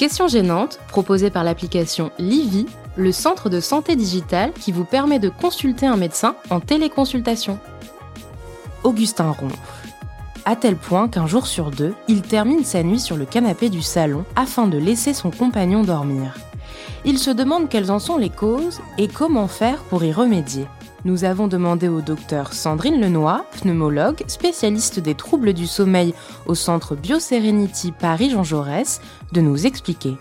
Questions gênantes, proposées par l'application Livy, le centre de santé digitale qui vous permet de consulter un médecin en téléconsultation. Augustin ronfle, à tel point qu'un jour sur deux, il termine sa nuit sur le canapé du salon afin de laisser son compagnon dormir. Il se demande quelles en sont les causes et comment faire pour y remédier. Nous avons demandé au docteur Sandrine Lenoy, pneumologue, spécialiste des troubles du sommeil au centre BioSerenity Paris-Jean Jaurès, de nous expliquer.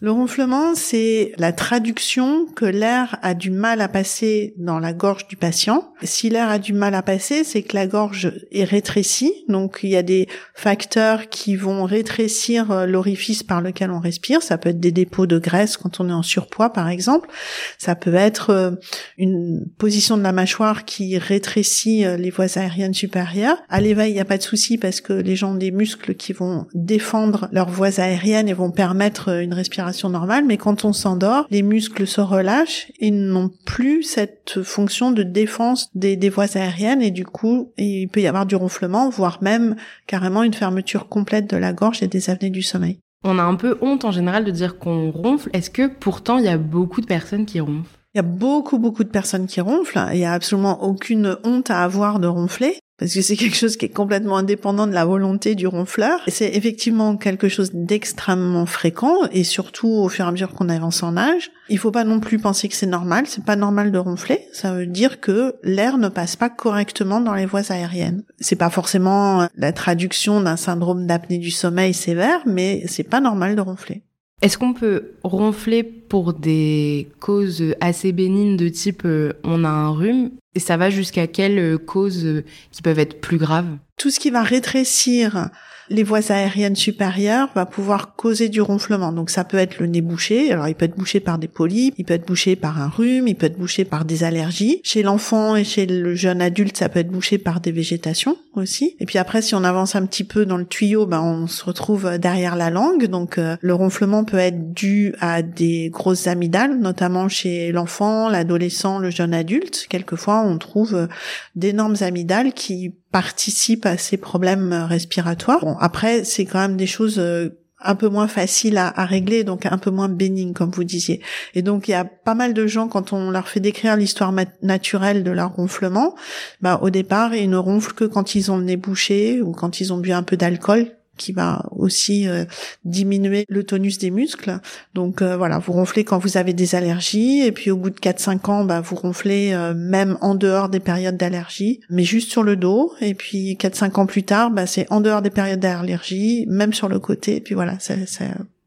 Le ronflement, c'est la traduction que l'air a du mal à passer dans la gorge du patient. Si l'air a du mal à passer, c'est que la gorge est rétrécie. Donc, il y a des facteurs qui vont rétrécir euh, l'orifice par lequel on respire. Ça peut être des dépôts de graisse quand on est en surpoids, par exemple. Ça peut être euh, une position de la mâchoire qui rétrécit euh, les voies aériennes supérieures. À l'éveil, il n'y a pas de souci parce que les gens ont des muscles qui vont défendre leurs voies aériennes et vont permettre une respiration normale, mais quand on s'endort, les muscles se relâchent et n'ont plus cette fonction de défense des, des voies aériennes et du coup, il peut y avoir du ronflement, voire même carrément une fermeture complète de la gorge et des apnées du sommeil. On a un peu honte en général de dire qu'on ronfle. Est-ce que pourtant il y a beaucoup de personnes qui ronflent? Il y a beaucoup, beaucoup de personnes qui ronflent. Il y a absolument aucune honte à avoir de ronfler parce que c'est quelque chose qui est complètement indépendant de la volonté du ronfleur. C'est effectivement quelque chose d'extrêmement fréquent et surtout au fur et à mesure qu'on avance en âge. Il faut pas non plus penser que c'est normal. C'est pas normal de ronfler. Ça veut dire que l'air ne passe pas correctement dans les voies aériennes. C'est pas forcément la traduction d'un syndrome d'apnée du sommeil sévère, mais c'est pas normal de ronfler. Est-ce qu'on peut ronfler pour des causes assez bénignes de type euh, on a un rhume et ça va jusqu'à quelles euh, causes euh, qui peuvent être plus graves? Tout ce qui va rétrécir les voies aériennes supérieures va pouvoir causer du ronflement. Donc ça peut être le nez bouché. Alors il peut être bouché par des polypes, il peut être bouché par un rhume, il peut être bouché par des allergies. Chez l'enfant et chez le jeune adulte, ça peut être bouché par des végétations aussi. Et puis après, si on avance un petit peu dans le tuyau, ben on se retrouve derrière la langue. Donc euh, le ronflement peut être dû à des grosses amygdales, notamment chez l'enfant, l'adolescent, le jeune adulte. Quelquefois, on trouve d'énormes amygdales qui participent à ces problèmes respiratoires. Bon, après, c'est quand même des choses euh, un peu moins faciles à, régler, donc un peu moins bénignes, comme vous disiez. Et donc, il y a pas mal de gens, quand on leur fait décrire l'histoire naturelle de leur ronflement, bah, au départ, ils ne ronflent que quand ils ont le nez bouché ou quand ils ont bu un peu d'alcool, qui va aussi euh, diminuer le tonus des muscles. Donc euh, voilà, vous ronflez quand vous avez des allergies et puis au bout de 4-5 ans, bah, vous ronflez euh, même en dehors des périodes d'allergie, mais juste sur le dos. Et puis 4-5 ans plus tard, bah, c'est en dehors des périodes d'allergie, même sur le côté. Et puis voilà,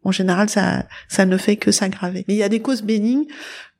en général, ça, ça ne fait que s'aggraver. Mais il y a des causes bénignes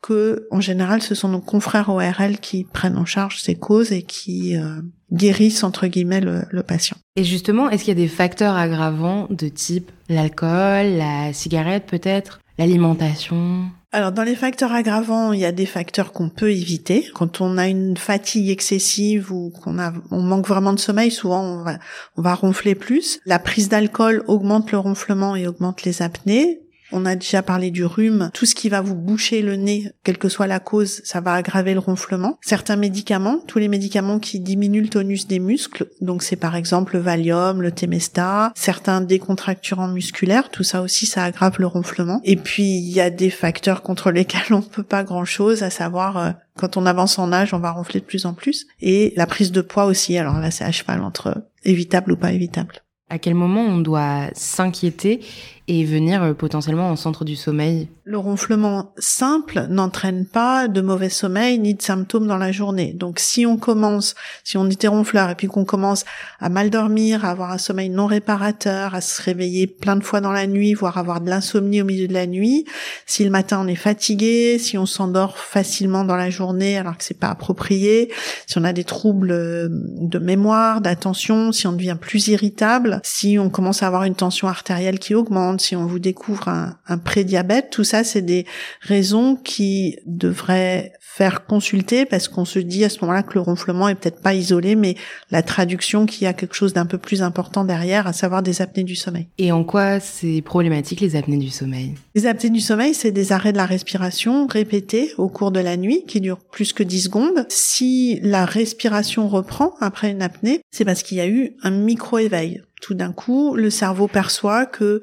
que, en général, ce sont nos confrères ORL qui prennent en charge ces causes et qui euh, guérissent entre guillemets le, le patient. Et justement, est-ce qu'il y a des facteurs aggravants de type l'alcool, la cigarette peut-être, l'alimentation? Alors dans les facteurs aggravants, il y a des facteurs qu'on peut éviter. Quand on a une fatigue excessive ou qu'on a on manque vraiment de sommeil, souvent on va, on va ronfler plus. La prise d'alcool augmente le ronflement et augmente les apnées. On a déjà parlé du rhume. Tout ce qui va vous boucher le nez, quelle que soit la cause, ça va aggraver le ronflement. Certains médicaments, tous les médicaments qui diminuent le tonus des muscles, donc c'est par exemple le Valium, le Temesta, certains décontracturants musculaires, tout ça aussi, ça aggrave le ronflement. Et puis, il y a des facteurs contre lesquels on peut pas grand chose, à savoir, euh, quand on avance en âge, on va ronfler de plus en plus. Et la prise de poids aussi. Alors là, c'est à cheval entre évitable ou pas évitable. À quel moment on doit s'inquiéter et venir euh, potentiellement en centre du sommeil Le ronflement simple n'entraîne pas de mauvais sommeil ni de symptômes dans la journée. Donc si on commence, si on était ronfleur et puis qu'on commence à mal dormir, à avoir un sommeil non réparateur, à se réveiller plein de fois dans la nuit, voire avoir de l'insomnie au milieu de la nuit, si le matin on est fatigué, si on s'endort facilement dans la journée alors que c'est pas approprié, si on a des troubles euh, de mémoire, d'attention, si on devient plus irritable, si on commence à avoir une tension artérielle qui augmente, si on vous découvre un, un prédiabète, tout ça, c'est des raisons qui devraient faire consulter parce qu'on se dit à ce moment-là que le ronflement est peut-être pas isolé, mais la traduction qu'il y a quelque chose d'un peu plus important derrière, à savoir des apnées du sommeil. Et en quoi c'est problématique les apnées du sommeil? Les apnées du sommeil, c'est des arrêts de la respiration répétés au cours de la nuit qui durent plus que 10 secondes. Si la respiration reprend après une apnée, c'est parce qu'il y a eu un micro-éveil. Tout d'un coup, le cerveau perçoit que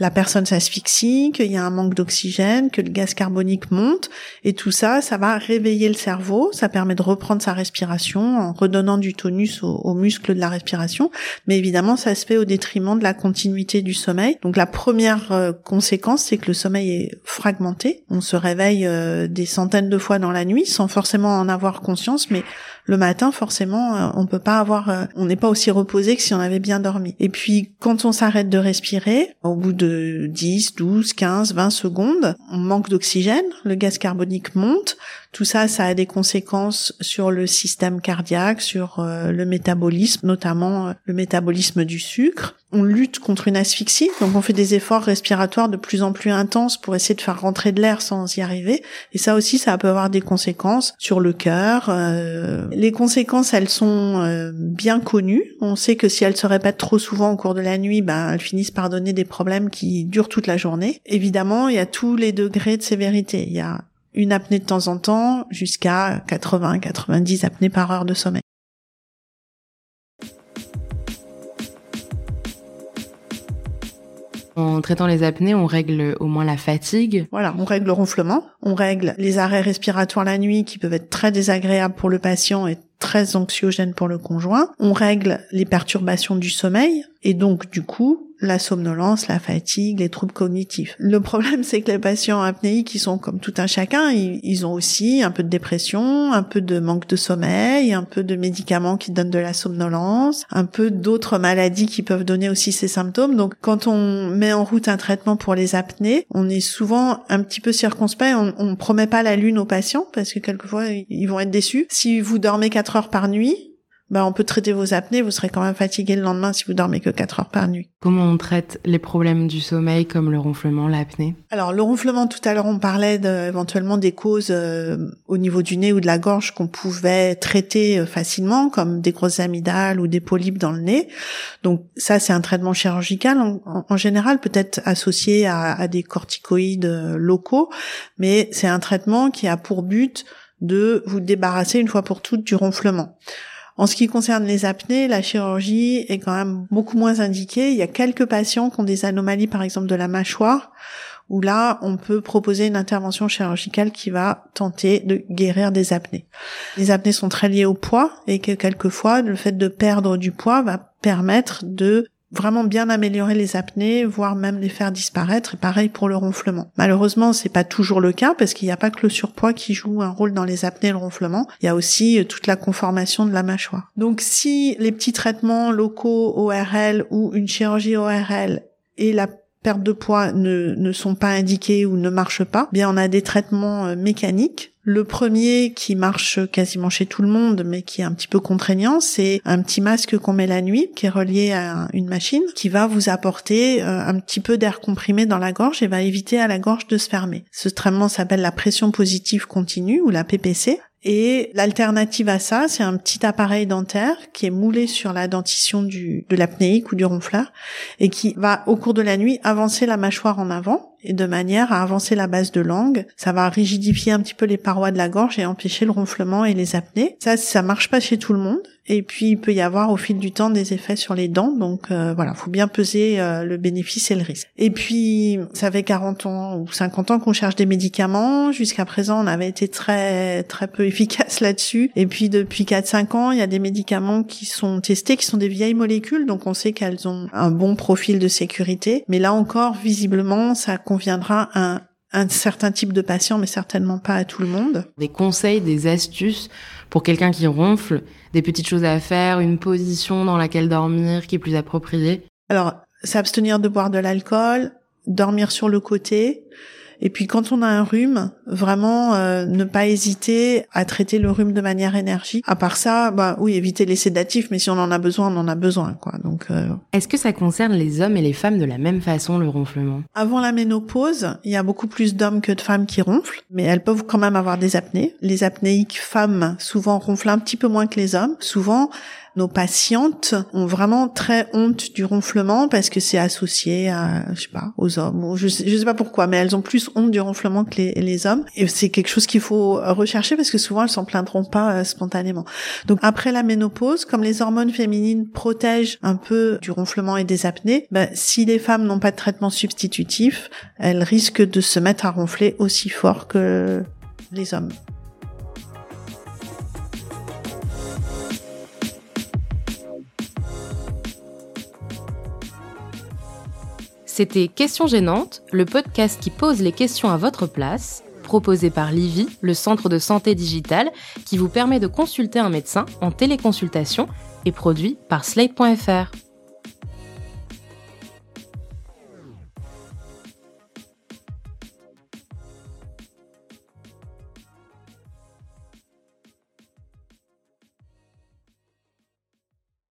la personne s'asphyxie, qu'il y a un manque d'oxygène, que le gaz carbonique monte, et tout ça, ça va réveiller le cerveau, ça permet de reprendre sa respiration en redonnant du tonus aux, muscles de la respiration, mais évidemment, ça se fait au détriment de la continuité du sommeil. Donc la première euh, conséquence, c'est que le sommeil est fragmenté, on se réveille euh, des centaines de fois dans la nuit sans forcément en avoir conscience, mais le matin, forcément, euh, on peut pas avoir, on n'est pas aussi reposé que si on avait bien dormi. Et puis, quand on s'arrête de respirer, au bout de 10, 12, 15, 20 secondes. On manque d'oxygène, le gaz carbonique monte, tout ça, ça a des conséquences sur le système cardiaque, sur euh, le métabolisme, notamment euh, le métabolisme du sucre. On lutte contre une asphyxie, donc on fait des efforts respiratoires de plus en plus intenses pour essayer de faire rentrer de l'air sans y arriver. Et ça aussi, ça peut avoir des conséquences sur le cœur. Euh, les conséquences, elles sont bien connues. On sait que si elles se répètent trop souvent au cours de la nuit, ben, elles finissent par donner des problèmes qui durent toute la journée. Évidemment, il y a tous les degrés de sévérité. Une apnée de temps en temps jusqu'à 80-90 apnées par heure de sommeil. En traitant les apnées, on règle au moins la fatigue. Voilà, on règle le ronflement, on règle les arrêts respiratoires la nuit qui peuvent être très désagréables pour le patient et très anxiogènes pour le conjoint. On règle les perturbations du sommeil et donc du coup la somnolence, la fatigue, les troubles cognitifs. Le problème, c'est que les patients apnéiques, qui sont comme tout un chacun, ils, ont aussi un peu de dépression, un peu de manque de sommeil, un peu de médicaments qui donnent de la somnolence, un peu d'autres maladies qui peuvent donner aussi ces symptômes. Donc, quand on met en route un traitement pour les apnées, on est souvent un petit peu circonspect. On, on promet pas la lune aux patients parce que quelquefois ils vont être déçus. Si vous dormez 4 heures par nuit, bah, on peut traiter vos apnées, vous serez quand même fatigué le lendemain si vous dormez que 4 heures par nuit. Comment on traite les problèmes du sommeil comme le ronflement, l'apnée? Alors le ronflement, tout à l'heure on parlait de, éventuellement des causes euh, au niveau du nez ou de la gorge qu'on pouvait traiter euh, facilement, comme des grosses amygdales ou des polypes dans le nez. Donc ça c'est un traitement chirurgical en, général, peut-être associé à, à des corticoïdes euh, locaux, mais c'est un traitement qui a pour but de vous débarrasser une fois pour toutes du ronflement. En ce qui concerne les apnées, la chirurgie est quand même beaucoup moins indiquée. Il y a quelques patients qui ont des anomalies, par exemple de la mâchoire, où là, on peut proposer une intervention chirurgicale qui va tenter de guérir des apnées. Les apnées sont très liées au poids et que quelquefois, le fait de perdre du poids va permettre de vraiment bien améliorer les apnées, voire même les faire disparaître. Et pareil pour le ronflement. Malheureusement, c'est pas toujours le cas parce qu'il n'y a pas que le surpoids qui joue un rôle dans les apnées et le ronflement. Il y a aussi euh, toute la conformation de la mâchoire. Donc, si les petits traitements locaux ORL ou une chirurgie ORL et la perte de poids ne, sont pas indiqués ou ne marchent pas, bien on a des traitements euh, mécaniques le premier qui marche quasiment chez tout le monde, mais qui est un petit peu contraignant, c'est un petit masque qu'on met la nuit, qui est relié à une machine, qui va vous apporter euh, un petit peu d'air comprimé dans la gorge et va éviter à la gorge de se fermer. Ce traitement s'appelle la pression positive continue ou la PPC. Et l'alternative à ça, c'est un petit appareil dentaire qui est moulé sur la dentition du, de l'apnéique ou du ronfleur et qui va, au cours de la nuit, avancer la mâchoire en avant et de manière à avancer la base de langue. Ça va rigidifier un petit peu les parois de la gorge et empêcher le ronflement et les apnées. Ça, ça marche pas chez tout le monde. Et puis, il peut y avoir au fil du temps des effets sur les dents. Donc, euh, voilà, faut bien peser euh, le bénéfice et le risque. Et puis, ça fait 40 ans ou 50 ans qu'on cherche des médicaments. Jusqu'à présent, on avait été très, très peu efficace là-dessus. Et puis, depuis 4-5 ans, il y a des médicaments qui sont testés, qui sont des vieilles molécules. Donc, on sait qu'elles ont un bon profil de sécurité. Mais là encore, visiblement, ça conviendra à un, certain type de patient, mais certainement pas à tout le monde. Des conseils, des astuces pour quelqu'un qui ronfle, des petites choses à faire, une position dans laquelle dormir qui est plus appropriée? Alors, s'abstenir de boire de l'alcool, dormir sur le côté, Et puis quand on a un rhume, vraiment euh, ne pas hésiter à traiter le rhume de manière énergique. À part ça, bah oui, éviter les sédatifs, mais si on en a besoin, on en a besoin, quoi. Donc. Euh, Est-ce que ça concerne les hommes et les femmes de la même façon le ronflement? Avant la ménopause, il y a beaucoup plus d'hommes que de femmes qui ronflent, mais elles peuvent quand même avoir des apnées. Les apnéiques femmes souvent ronflent un petit peu moins que les hommes. Souvent, nos patientes ont vraiment très honte du ronflement parce que c'est associé à, je sais pas, aux hommes. Je sais, sais pas pourquoi, mais elles ont plus honte du ronflement que les, hommes. Et c'est quelque chose qu'il faut rechercher parce que souvent elles s'en plaindront pas euh, spontanément. Donc après la ménopause, comme les hormones féminines protègent un peu du ronflement et des apnées, ben, si les femmes n'ont pas de traitement substitutif, elles risquent de se mettre à ronfler aussi fort que les hommes. C'était Questions gênantes, le podcast qui pose les questions à votre place, proposé par Livy, le centre de santé digitale, qui vous permet de consulter un médecin en téléconsultation et produit par Slate.fr.